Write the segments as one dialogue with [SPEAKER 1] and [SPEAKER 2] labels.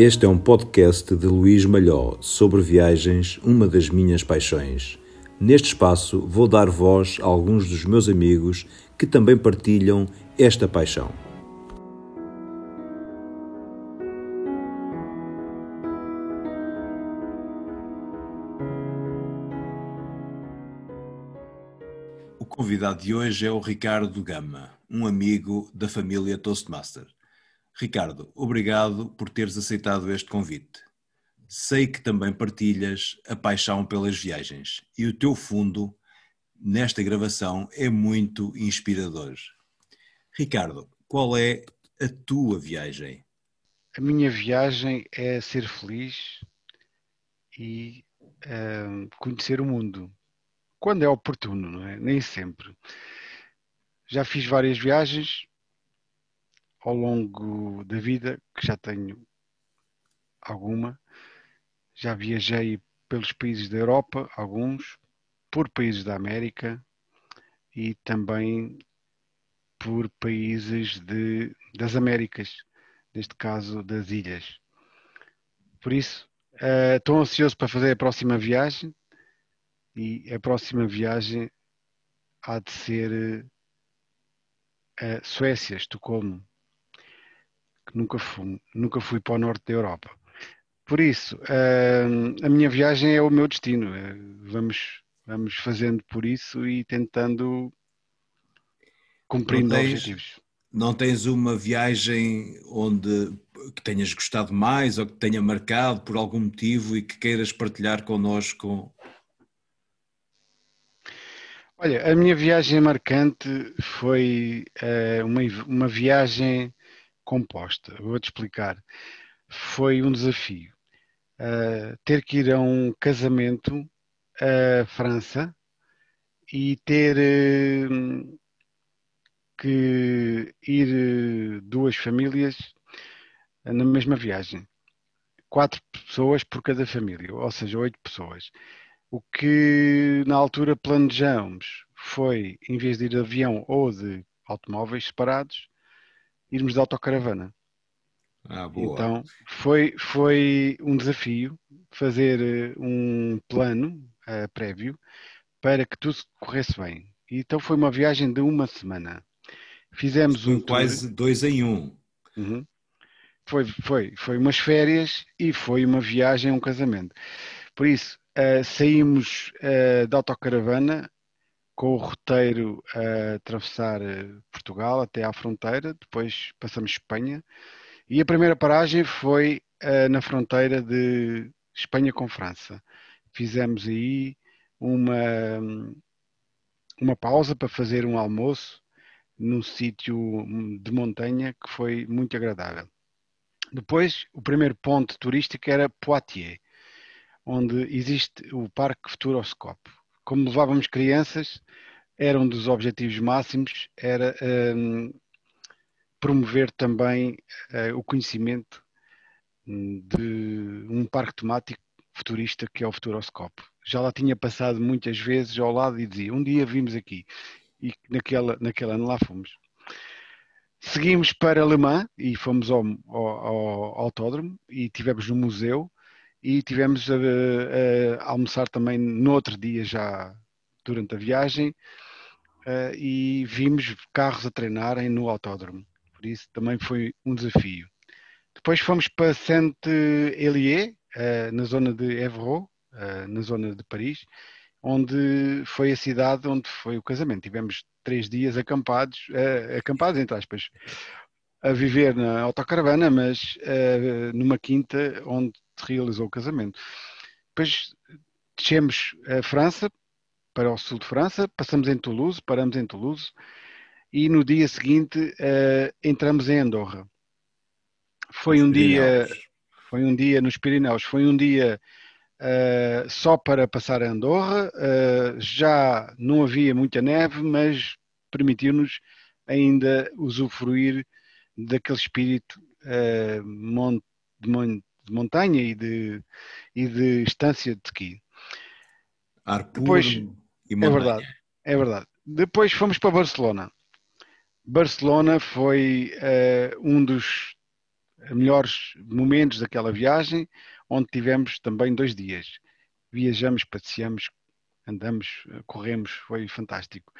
[SPEAKER 1] Este é um podcast de Luís Malhó sobre viagens, uma das minhas paixões. Neste espaço vou dar voz a alguns dos meus amigos que também partilham esta paixão. O convidado de hoje é o Ricardo Gama, um amigo da família Toastmaster. Ricardo, obrigado por teres aceitado este convite. Sei que também partilhas a paixão pelas viagens e o teu fundo nesta gravação é muito inspirador. Ricardo, qual é a tua viagem?
[SPEAKER 2] A minha viagem é ser feliz e uh, conhecer o mundo. Quando é oportuno, não é? Nem sempre. Já fiz várias viagens, ao longo da vida, que já tenho alguma, já viajei pelos países da Europa, alguns, por países da América e também por países de, das Américas, neste caso das ilhas. Por isso, uh, estou ansioso para fazer a próxima viagem e a próxima viagem há de ser uh, Suécia, Estocolmo que nunca fui, nunca fui para o norte da Europa. Por isso, uh, a minha viagem é o meu destino. Uh, vamos, vamos fazendo por isso e tentando cumprindo tens, objetivos.
[SPEAKER 1] Não tens uma viagem onde que tenhas gostado mais ou que tenha marcado por algum motivo e que queiras partilhar connosco?
[SPEAKER 2] Olha, a minha viagem marcante foi uh, uma, uma viagem composta. Vou-te explicar. Foi um desafio. Uh, ter que ir a um casamento à França e ter uh, que ir uh, duas famílias na mesma viagem. Quatro pessoas por cada família, ou seja, oito pessoas. O que na altura planejamos foi, em vez de ir de avião ou de automóveis separados, irmos de autocaravana.
[SPEAKER 1] Ah, boa.
[SPEAKER 2] Então foi, foi um desafio fazer eh, um plano uh, prévio para que tudo corresse bem. Então foi uma viagem de uma semana. Fizemos
[SPEAKER 1] foi
[SPEAKER 2] um
[SPEAKER 1] quase dois em um.
[SPEAKER 2] Uhum. Foi, foi, foi umas férias e foi uma viagem, um casamento. Por isso, uh, saímos uh, da autocaravana com o roteiro a atravessar eh, Portugal até à fronteira, depois passamos Espanha e a primeira paragem foi uh, na fronteira de Espanha com França. Fizemos aí uma, uma pausa para fazer um almoço num sítio de montanha que foi muito agradável. Depois, o primeiro ponto turístico era Poitiers, onde existe o Parque Futuroscope como levávamos crianças, era um dos objetivos máximos, era um, promover também uh, o conhecimento hum, de um parque temático futurista que é o Futuroscope. Já lá tinha passado muitas vezes ao lado e dizia, um dia vimos aqui. E naquela, naquele ano lá fomos. Seguimos para Le Mans e fomos ao, ao, ao autódromo e tivemos no museu e tivemos a, a, almoçar também no outro dia já durante a viagem uh, e vimos carros a treinarem no autódromo. Por isso também foi um desafio. Depois fomos para Saint-Hélier, uh, na zona de Évreux, uh, na zona de Paris, onde foi a cidade onde foi o casamento. Tivemos três dias acampados, acampados entre aspas, a viver na autocaravana, mas numa quinta onde realizou o casamento. Depois descemos a França, para o sul de França, passamos em Toulouse, paramos em Toulouse e no dia seguinte uh, entramos em Andorra. Foi um dia, foi um dia nos Pirineus, foi um dia uh, só para passar a Andorra. Uh, já não havia muita neve, mas permitiu-nos ainda usufruir daquele espírito de, de montanha e de, e de estância de ski.
[SPEAKER 1] Ar puro Depois, e montanha.
[SPEAKER 2] É verdade, é verdade. Depois fomos para Barcelona. Barcelona foi uh, um dos melhores momentos daquela viagem, onde tivemos também dois dias. Viajamos, passeamos, andamos, corremos, foi fantástico.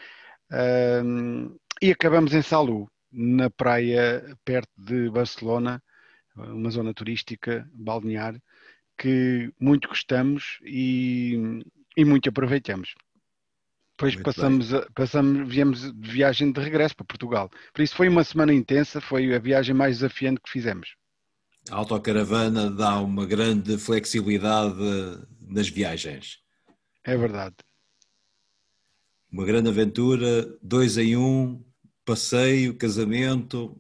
[SPEAKER 2] e acabamos em Salu, na praia perto de Barcelona, uma zona turística, balnear, que muito gostamos e, e muito aproveitamos. Depois passamos, passamos, viemos de viagem de regresso para Portugal. Por isso foi uma semana intensa, foi a viagem mais desafiante que fizemos.
[SPEAKER 1] A autocaravana dá uma grande flexibilidade nas viagens.
[SPEAKER 2] É verdade.
[SPEAKER 1] Uma grande aventura, dois em um, passeio, casamento,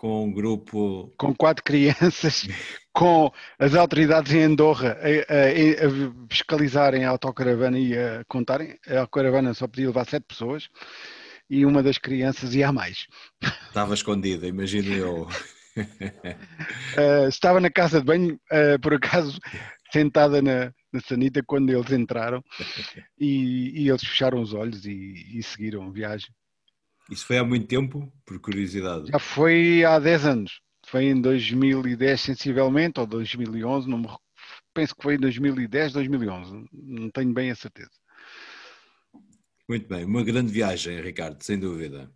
[SPEAKER 1] com um grupo.
[SPEAKER 2] Com quatro crianças, com as autoridades em Andorra a, a, a, fiscalizarem a autocaravana e a contarem. A autocaravana só podia levar sete pessoas e uma das crianças ia a mais.
[SPEAKER 1] Estava escondida, imagino eu.
[SPEAKER 2] uh, estava na casa de banho, uh, por acaso, sentada na, na sanita quando eles entraram e, e eles fecharam os olhos e, e seguiram a viagem.
[SPEAKER 1] Isso foi há muito tempo, por curiosidade?
[SPEAKER 2] Já foi há 10 anos. Foi em 2010, sensivelmente, ou 2011, não me... penso que foi em 2010, 2011, não tenho bem a certeza.
[SPEAKER 1] Muito bem, uma grande viagem, Ricardo, sem dúvida.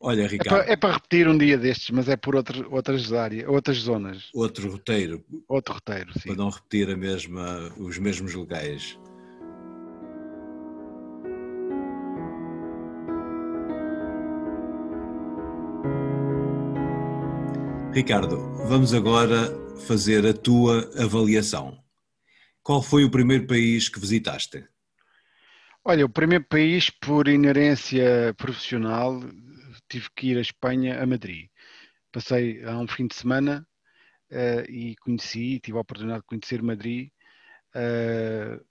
[SPEAKER 1] Olha, Ricardo.
[SPEAKER 2] É para, é para repetir um dia destes, mas é por outro, outras áreas, outras zonas.
[SPEAKER 1] Outro roteiro.
[SPEAKER 2] Outro roteiro, sim.
[SPEAKER 1] Para não repetir a mesma, os mesmos lugares. Ricardo, vamos agora fazer a tua avaliação. Qual foi o primeiro país que visitaste?
[SPEAKER 2] Olha, o primeiro país, por inerência profissional, tive que ir à Espanha, a Madrid. Passei há um fim de semana uh, e conheci, tive a oportunidade de conhecer Madrid uh,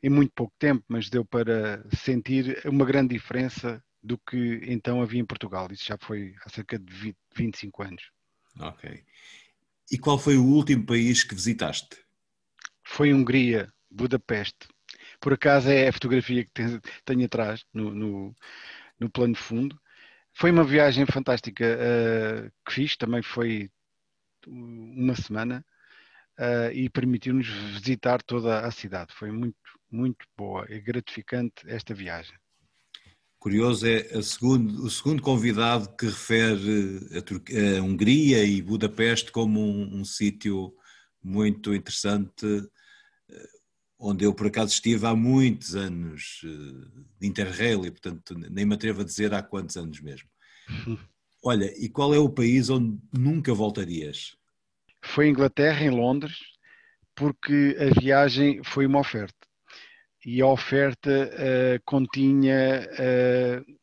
[SPEAKER 2] em muito pouco tempo, mas deu para sentir uma grande diferença do que então havia em Portugal. Isso já foi há cerca de 20, 25 anos.
[SPEAKER 1] Ok. E qual foi o último país que visitaste?
[SPEAKER 2] Foi Hungria, Budapeste. Por acaso é a fotografia que tenho atrás, no, no, no plano fundo. Foi uma viagem fantástica uh, que fiz, também foi uma semana uh, e permitiu-nos visitar toda a cidade. Foi muito, muito boa e gratificante esta viagem.
[SPEAKER 1] Curioso é segundo, o segundo convidado que refere a, a Hungria e Budapeste como um, um sítio muito interessante, eh, onde eu por acaso estive há muitos anos eh, de Interrail e portanto nem me atrevo a dizer há quantos anos mesmo. Olha, e qual é o país onde nunca voltarias?
[SPEAKER 2] Foi Inglaterra, em Londres, porque a viagem foi uma oferta e a oferta uh, continha uh,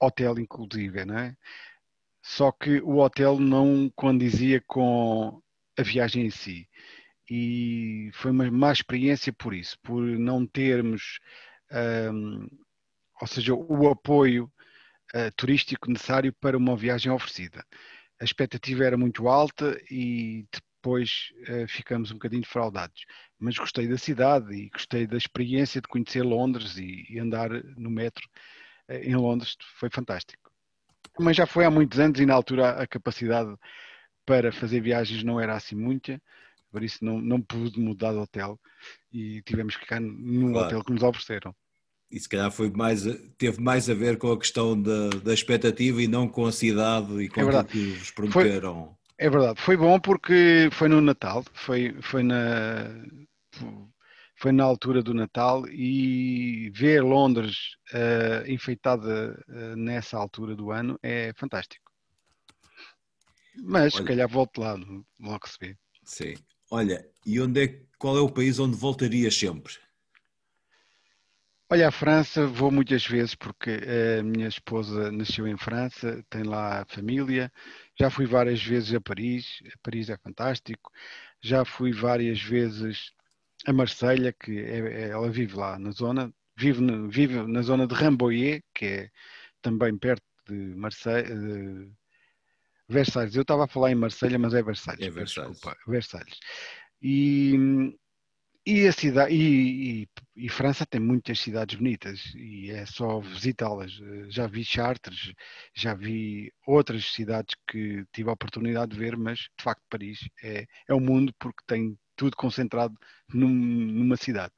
[SPEAKER 2] hotel inclusive, não é? Só que o hotel não condizia com a viagem em si. E foi uma má experiência por isso, por não termos, um, ehm, ou seja, o apoio uh, turístico necessário para uma viagem oferecida. A expectativa era muito alta e depois uh, ficamos um bocadinho defraudados. Mas gostei da cidade e gostei da experiência de conhecer Londres e, e andar no metro uh, em Londres, foi fantástico. Mas já foi há muitos anos e na altura a capacidade para fazer viagens não era assim muita, por isso não, não pude mudar de hotel e tivemos que ficar no claro. hotel que nos ofereceram.
[SPEAKER 1] E se calhar foi mais, teve mais a ver com a questão da, da expectativa e não com a cidade e com é o que vos prometeram.
[SPEAKER 2] É verdade, foi bom porque foi no Natal, foi, foi, na, foi na altura do Natal e ver Londres uh, enfeitada uh, nessa altura do ano é fantástico. Mas Olha, se calhar volto lá, logo se vê.
[SPEAKER 1] Sim. Olha, e onde é, qual é o país onde voltarias sempre?
[SPEAKER 2] Olha, a França vou muitas vezes porque a minha esposa nasceu em França, tem lá a família. Já fui várias vezes a Paris, a Paris é fantástico. Já fui várias vezes a Marselha, que é, é, ela vive lá na zona, vive, no, vive na zona de Rambouillet, que é também perto de Marseille, de Versalhes. Eu estava a falar em Marselha, mas é Versalhes. É Versalhes. Desculpa, Versalhes. E E a cidade e, e, e, França tem muitas cidades bonitas e é só visitá-las. Já vi Chartres, já vi outras cidades que tive a oportunidade de ver, mas de facto Paris é, é o mundo porque tem tudo concentrado num, numa cidade.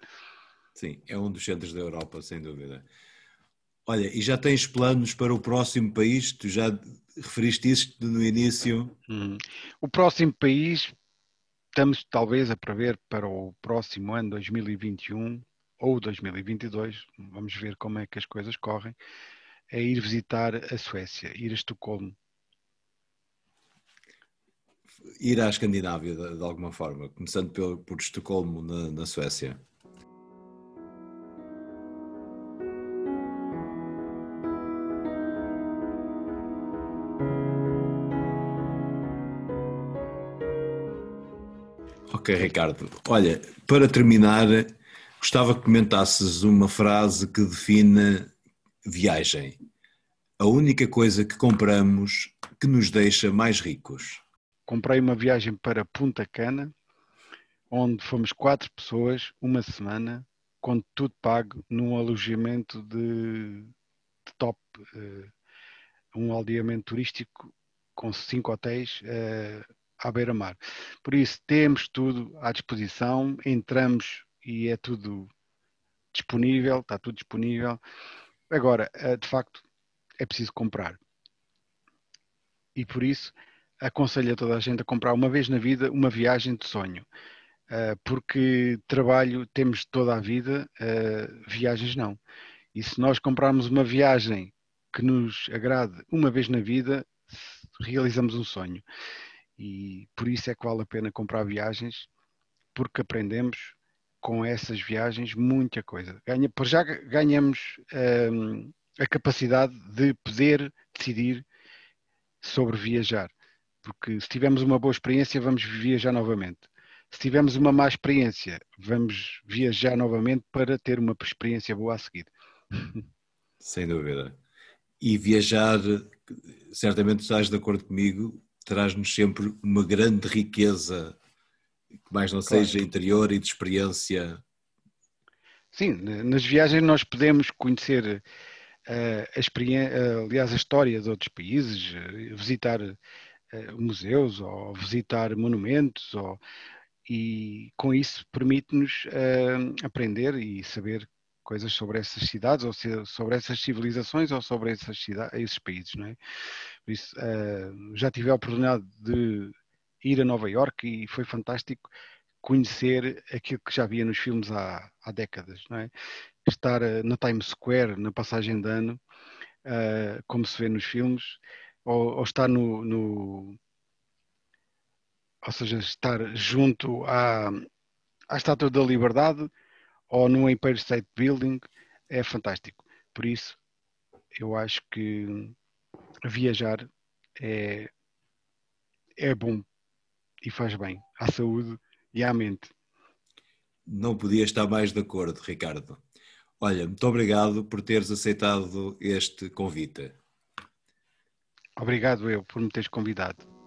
[SPEAKER 1] Sim, é um dos centros da Europa, sem dúvida. Olha, e já tens planos para o próximo país? Tu já referiste isto no início.
[SPEAKER 2] Hum. O próximo país, estamos talvez a prever para o próximo ano, 2021 ou 2022, vamos ver como é que as coisas correm, é ir visitar a Suécia, ir a Estocolmo.
[SPEAKER 1] Ir à Escandinávia, de, de alguma forma, começando por, por Estocolmo, na, na Suécia. Ok, Ricardo. Olha, para terminar, gostava que comentasses uma frase que define viagem. A única coisa que compramos que nos deixa mais ricos.
[SPEAKER 2] Comprei uma viagem para Punta Cana, onde fomos quatro pessoas, uma semana, com tudo pago, num alojamento de, de top, uh, um aldeamento turístico com cinco hotéis uh, à beira-mar. Por isso, temos tudo à disposição, entramos e é tudo disponível, está tudo disponível. Agora, eh, de facto, é preciso comprar. E por isso, aconselho a toda a gente a comprar uma vez na vida uma viagem de sonho. Eh, porque trabalho temos toda a vida, eh, viagens não. E se nós comprarmos uma viagem que nos agrade uma vez na vida, realizamos um sonho e por isso é que vale a pena comprar viagens, porque aprendemos com essas viagens muita coisa. Ganha, por já ganhamos hum, a capacidade de poder decidir sobre viajar, porque se tivermos uma boa experiência, vamos viajar novamente. Se tivermos uma má experiência, vamos viajar novamente para ter uma experiência boa a seguir.
[SPEAKER 1] Sem dúvida. E viajar, certamente estás de acordo comigo, traz-nos sempre uma grande riqueza, que mais não claro. seja interior e de experiência.
[SPEAKER 2] Sim, nas viagens nós podemos conhecer uh, a experiência, uh, aliás, a história de outros países, uh, visitar museus ou visitar monumentos, ou, e com isso permite-nos aprender e saber coisas sobre essas cidades, ou sobre essas civilizações, ou sobre essas cidades, esses países, não é? Isso, uh, já tive a oportunidade de ir a Nova York e foi fantástico conhecer aquilo que já via nos filmes há, há décadas, não é? Estar uh, na Times Square, na passagem de ano, uh, como se vê nos filmes, ou, ou estar no, no, ou seja, estar junto à, à Estátua da Liberdade, ou no Empire State Building é fantástico. Por isso, eu acho que viajar é, é bom e faz bem à saúde e à mente.
[SPEAKER 1] Não podia estar mais de acordo, Ricardo. Olha, muito obrigado por teres aceitado este convite.
[SPEAKER 2] Obrigado eu por me teres convidado.